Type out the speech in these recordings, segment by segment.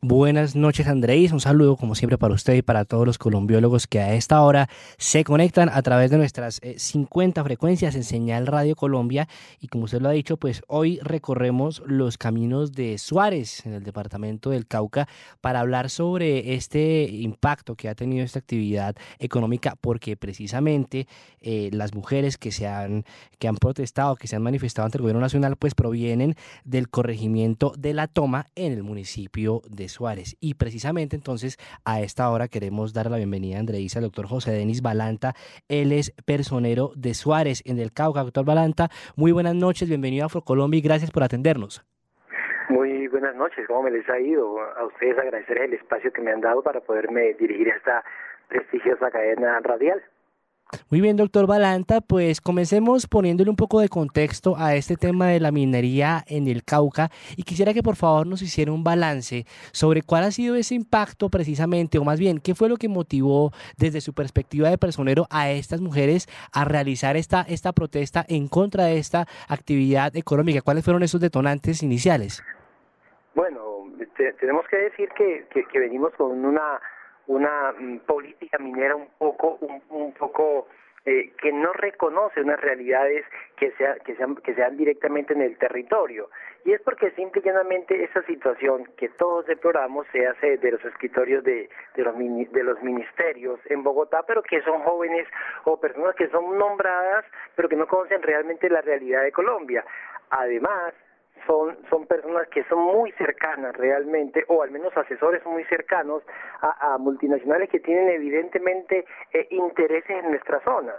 Buenas noches, Andrés. Un saludo, como siempre, para usted y para todos los colombiólogos que a esta hora se conectan a través de nuestras 50 eh, frecuencias en Señal Radio Colombia. Y como usted lo ha dicho, pues hoy recorremos los caminos de Suárez, en el departamento del Cauca, para hablar sobre este impacto que ha tenido esta actividad económica, porque precisamente eh, las mujeres que, se han, que han protestado, que se han manifestado ante el gobierno nacional, pues provienen del corregimiento de la toma en el municipio de Suárez. Y precisamente entonces a esta hora queremos dar la bienvenida a Andreisa al doctor José Denis Balanta. Él es personero de Suárez en el Cauca. Doctor Balanta, muy buenas noches, bienvenido a Afrocolombia y gracias por atendernos. Muy buenas noches, ¿cómo me les ha ido? A ustedes agradecer el espacio que me han dado para poderme dirigir a esta prestigiosa cadena radial. Muy bien, doctor Balanta, pues comencemos poniéndole un poco de contexto a este tema de la minería en el Cauca y quisiera que por favor nos hiciera un balance sobre cuál ha sido ese impacto precisamente, o más bien, qué fue lo que motivó desde su perspectiva de personero a estas mujeres a realizar esta, esta protesta en contra de esta actividad económica. ¿Cuáles fueron esos detonantes iniciales? Bueno, tenemos que decir que, que venimos con una una mm, política minera un poco, un, poco eh, que no reconoce unas realidades que, sea, que, sean, que sean directamente en el territorio. Y es porque simple y llanamente esa situación que todos deploramos se hace de los escritorios de, de, los, de los ministerios en Bogotá, pero que son jóvenes o personas que son nombradas, pero que no conocen realmente la realidad de Colombia. Además, son, son personas que son muy cercanas realmente, o al menos asesores muy cercanos a, multinacionales que tienen evidentemente eh, intereses en nuestras zonas.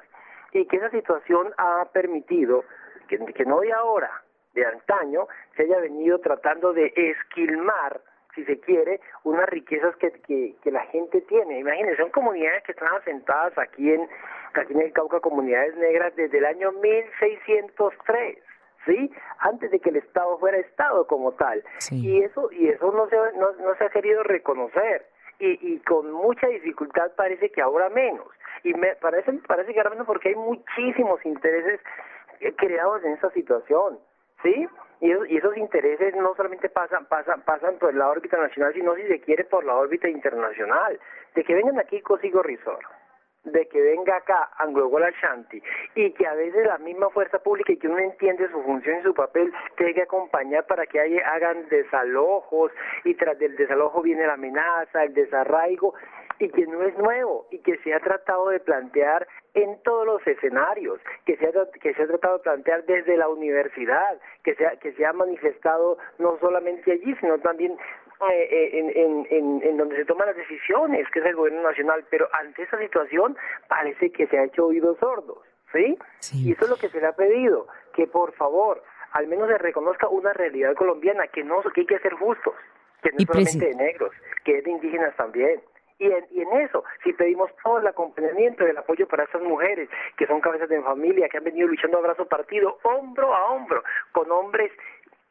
Y que esa situación ha permitido que, que no de ahora, de antaño, se haya venido tratando de esquilmar si se quiere, unas riquezas que, que, que, la gente tiene. Imagínense, son comunidades que están asentadas aquí en, aquí en el Cauca, comunidades negras desde el año 1603. ¿Sí? Antes de que el Estado fuera Estado como tal. Y eso y eso no se, no, no se ha querido reconocer. Y, y con mucha dificultad parece que ahora menos. Y me parece, parece que ahora menos porque hay muchísimos intereses creados en esa situación. ¿Sí? Y esos, y esos intereses no solamente pasan, pasan, pasan por la órbita nacional, sino si se quiere por la órbita internacional. De que vengan aquí consigo Risor de que venga acá Anglo Shanti y que a veces la misma fuerza pública y que uno entiende su función y su papel tiene que acompañar para que hagan desalojos y tras del desalojo viene la amenaza, el desarraigo y que no es nuevo y que se ha tratado de plantear en todos los escenarios, que se ha, que se ha tratado de plantear desde la universidad, que se ha, que se ha manifestado no solamente allí, sino también eh, eh, en, en, en, donde se toman las decisiones, que es el gobierno nacional, pero ante esa situación parece que se ha hecho oídos sordos, ¿sí? Y eso es lo que se le ha pedido, que por favor, al menos se reconozca una realidad colombiana, que no, que hay que ser justos, que no es solamente de negros, que es de indígenas también. Y en, y en, eso, si pedimos todo el acompañamiento y el apoyo para esas mujeres que son cabezas de familia, que han venido luchando a brazo partido, hombro a hombro, con hombres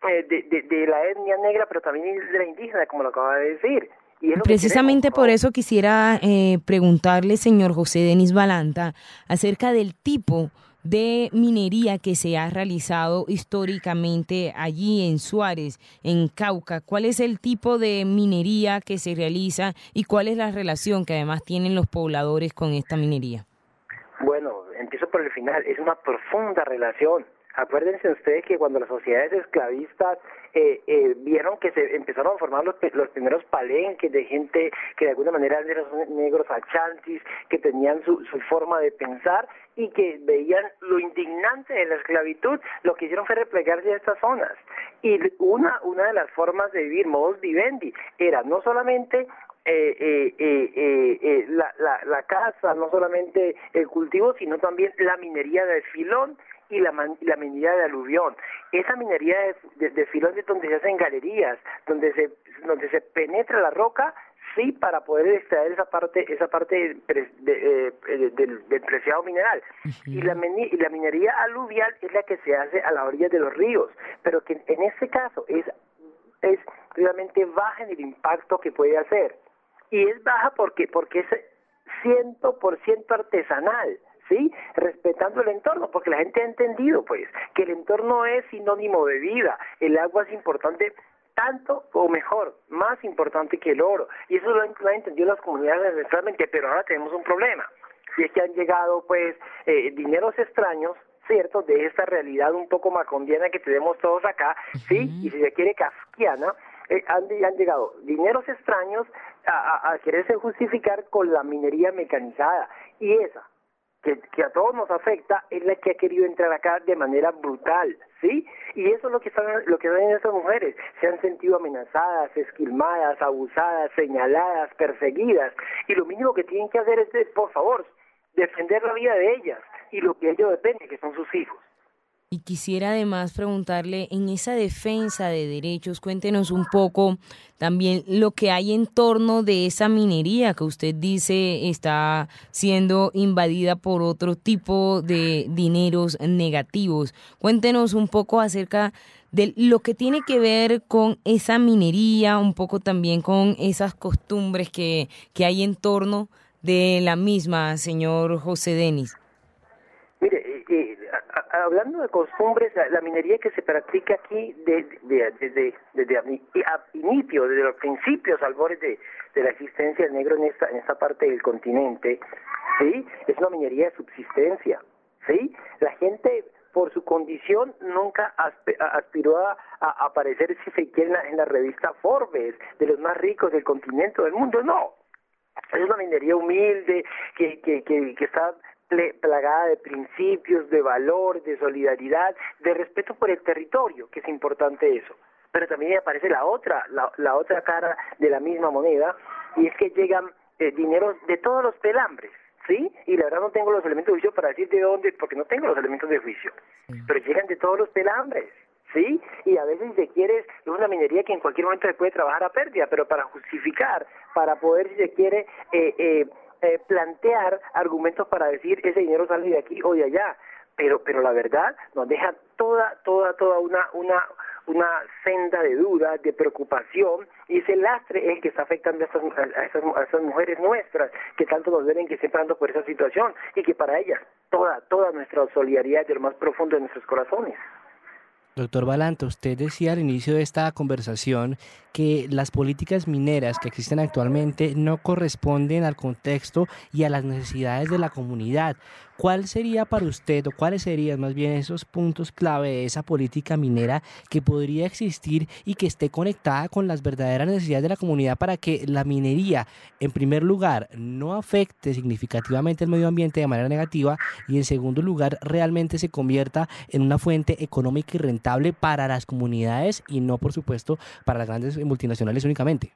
eh, de, de, la etnia negra, pero también de la indígena, como lo acaba de decir. Y Precisamente por eso quisiera eh, preguntarle, señor José Denis Balanta, acerca del tipo de minería que se ha realizado históricamente allí en Suárez, en Cauca. ¿Cuál es el tipo de minería que se realiza y cuál es la relación que además tienen los pobladores con esta minería? Bueno, empiezo por el final. Es una profunda relación Acuérdense ustedes que cuando las sociedades esclavistas eh, eh, vieron que se empezaron a formar los, los primeros palenques de gente que de alguna manera eran negros achantis, que tenían su, su forma de pensar y que veían lo indignante de la esclavitud, lo que hicieron fue replegarse a estas zonas. Y una, una de las formas de vivir, modus vivendi, era no solamente eh, eh, eh, eh, la, la, la casa, no solamente el cultivo, sino también la minería de filón y la, la minería de aluvión. Esa minería de, de, filón es donde se hacen galerías, donde se, donde se penetra la roca, sí, para poder extraer esa parte, esa parte de, eh, del, preciado mineral. y, la, y la minería aluvial es la que se hace a la orilla de los ríos, pero que en este caso es, es realmente baja en el impacto que puede hacer. Y es baja porque, porque es 100% artesanal ¿sí? Respetando el entorno, porque la gente ha entendido, pues, que el entorno es sinónimo de vida, el agua es importante tanto o mejor, más importante que el oro. Y eso lo han, entendido las comunidades ancestralmente, pero ahora tenemos un problema. Y es que han llegado pues eh, dineros extraños ¿cierto?, de esta realidad un poco macondiana que tenemos todos acá, ¿sí? Y si se quiere kafkiana, eh, han, han, llegado dineros extraños a, a, quererse justificar con la minería mecanizada. Y esa, que, a todos nos afecta, es la que ha querido entrar acá de manera brutal, ¿sí? Y eso es lo que están, lo que ven esas mujeres. Se han sentido amenazadas, esquilmadas, abusadas, señaladas, perseguidas. Y lo mínimo que tienen que hacer es, por favor, defender la vida de ellas y lo que ellos dependen, que son sus hijos. Y quisiera además preguntarle, en esa defensa de derechos, cuéntenos un poco también lo que hay en torno de esa minería que usted dice está siendo invadida por otro tipo de dineros negativos. Cuéntenos un poco acerca de lo que tiene que ver con esa minería, un poco también con esas costumbres que, que hay en torno de la misma, señor José Denis. Hablando de costumbres, la, minería que se practica aquí desde desde desde inicio, desde los principios, albores de, la existencia del negro en esta, en esta parte del continente, ¿sí? Es una minería de subsistencia, ¿sí? La gente por su condición nunca aspiró a, aparecer, si se quiere, en la, revista Forbes, de los más ricos del continente del mundo, no. Es una minería humilde que, que, que está plagada de principios, de valor, de solidaridad, de respeto por el territorio, que es importante eso. Pero también aparece la otra, la, otra cara de la misma moneda, y es que llegan eh, dineros de todos los pelambres, ¿sí? Y la verdad no tengo los elementos de juicio para decir de dónde, porque no tengo los elementos de juicio, pero llegan de todos los pelambres. ¿sí? Y a veces si se quiere es una minería que en cualquier momento se puede trabajar a pérdida, pero para justificar, para poder si se quiere eh, eh, eh, plantear argumentos para decir ese dinero sale de aquí o de allá, pero pero la verdad nos deja toda toda toda una una una senda de duda, de preocupación, y ese lastre es que está afectando a estas, a esas, mujeres nuestras que tanto nos ven que estén ando por esa situación y que para ellas toda, toda nuestra solidaridad de lo más profundo de nuestros corazones. Doctor Balanta, usted decía al inicio de esta conversación que las políticas mineras que existen actualmente no corresponden al contexto y a las necesidades de la comunidad. ¿Cuál sería para usted o cuáles serían más bien esos puntos clave de esa política minera que podría existir y que esté conectada con las verdaderas necesidades de la comunidad para que la minería, en primer lugar, no afecte significativamente el medio ambiente de manera negativa y en segundo lugar, realmente se convierta en una fuente económica y rentable para las comunidades y no, por supuesto, para las grandes multinacionales únicamente?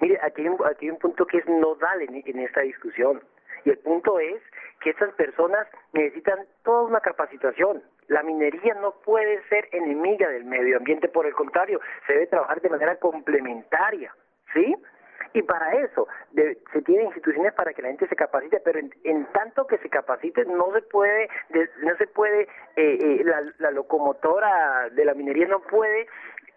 Mire, aquí hay un, aquí un punto que es nodal en esta discusión y el punto es que estas personas necesitan toda una capacitación. La minería no puede ser enemiga del medio ambiente, por el contrario, se debe trabajar de manera complementaria, ¿sí? Y para eso se tienen instituciones para que la gente se capacite, pero en, tanto que se capacite no se puede, no se puede, eh, eh, la, la locomotora de la minería no puede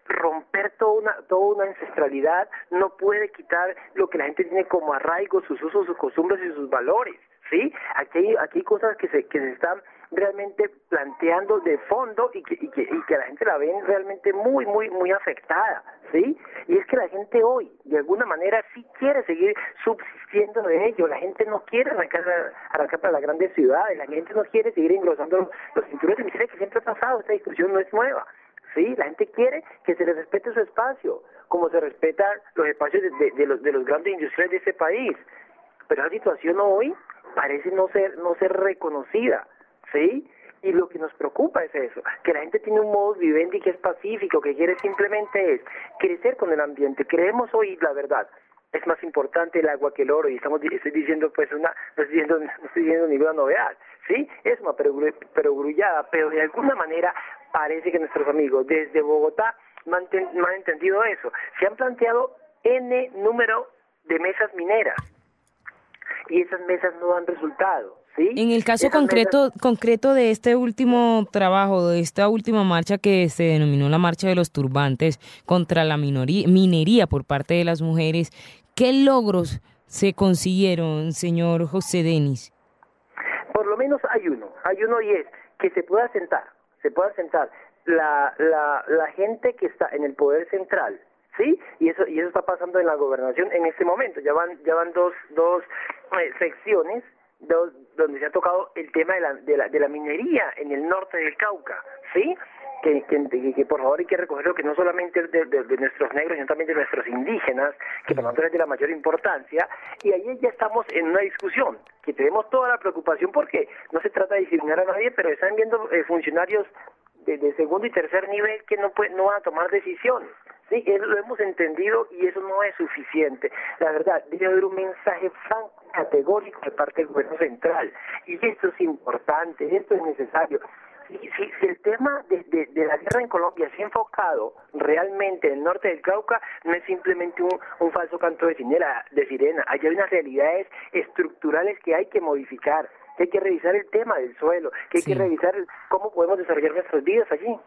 romper toda una, toda una ancestralidad, no puede quitar lo que la gente tiene como arraigo, sus usos, sus costumbres y sus valores. ¿sí? Aquí hay, aquí cosas que se, que se están realmente planteando de fondo y que, y que, y que la gente la ven realmente muy, muy, muy afectada, ¿sí? Y es que la gente hoy, de alguna manera, sí quiere seguir subsistiendo de ello. La gente no quiere arrancar, arrancar para las grandes ciudades, la gente no quiere seguir engrosando los, cinturones de miseria que siempre ha pasado, esta discusión no es nueva. Sí, la gente quiere que se le respete su espacio, como se respetan los espacios de, los, de los grandes industriales de este país. Pero la situación hoy parece no ser, no ser reconocida, ¿sí? Y lo que nos preocupa es eso, que la gente tiene un modo vivendi que es pacífico, que quiere simplemente es crecer con el ambiente. Creemos hoy la verdad, es más importante el agua que el oro y estamos estoy diciendo pues una no estoy diciendo, no estoy diciendo ninguna novedad sí es una perogrullada pero de alguna manera parece que nuestros amigos desde Bogotá no han, no han entendido eso se han planteado n número de mesas mineras y esas mesas no dan resultado. ¿sí? En el caso concreto, concreto de este último trabajo, de esta última marcha que se denominó la Marcha de los Turbantes contra la minoría, minería por parte de las mujeres, ¿qué logros se consiguieron, señor José Denis? Por lo menos hay uno, hay uno y es que se pueda sentar, se pueda sentar la, la, la gente que está en el poder central, ¿sí? Y eso y eso está pasando en la gobernación en este momento. Ya van ya van dos dos eh, secciones donde se ha tocado el tema de la, de la de la minería en el norte del Cauca, ¿sí? Que, que, que, por favor hay que recogerlo que no solamente de, de, nuestros negros, sino también de nuestros indígenas, que para nosotros es de la mayor importancia, y ahí ya estamos en una discusión, que tenemos toda la preocupación porque no se trata de discriminar a nadie, pero están viendo eh, funcionarios de, segundo y tercer nivel que no, puede, no van a tomar decisiones. Sí, eso lo hemos entendido y eso no es suficiente. La verdad, debe haber un mensaje franco, categórico de parte del gobierno central. Y esto es importante, esto es necesario. Si, si, si el tema de, de, de, la guerra en Colombia se ha enfocado realmente en el norte del Cauca, no es simplemente un, un falso canto de sirena, de sirena. Allí hay unas realidades estructurales que hay que modificar, que hay que revisar el tema del suelo, que hay sí. que revisar cómo podemos desarrollar nuestras vidas allí.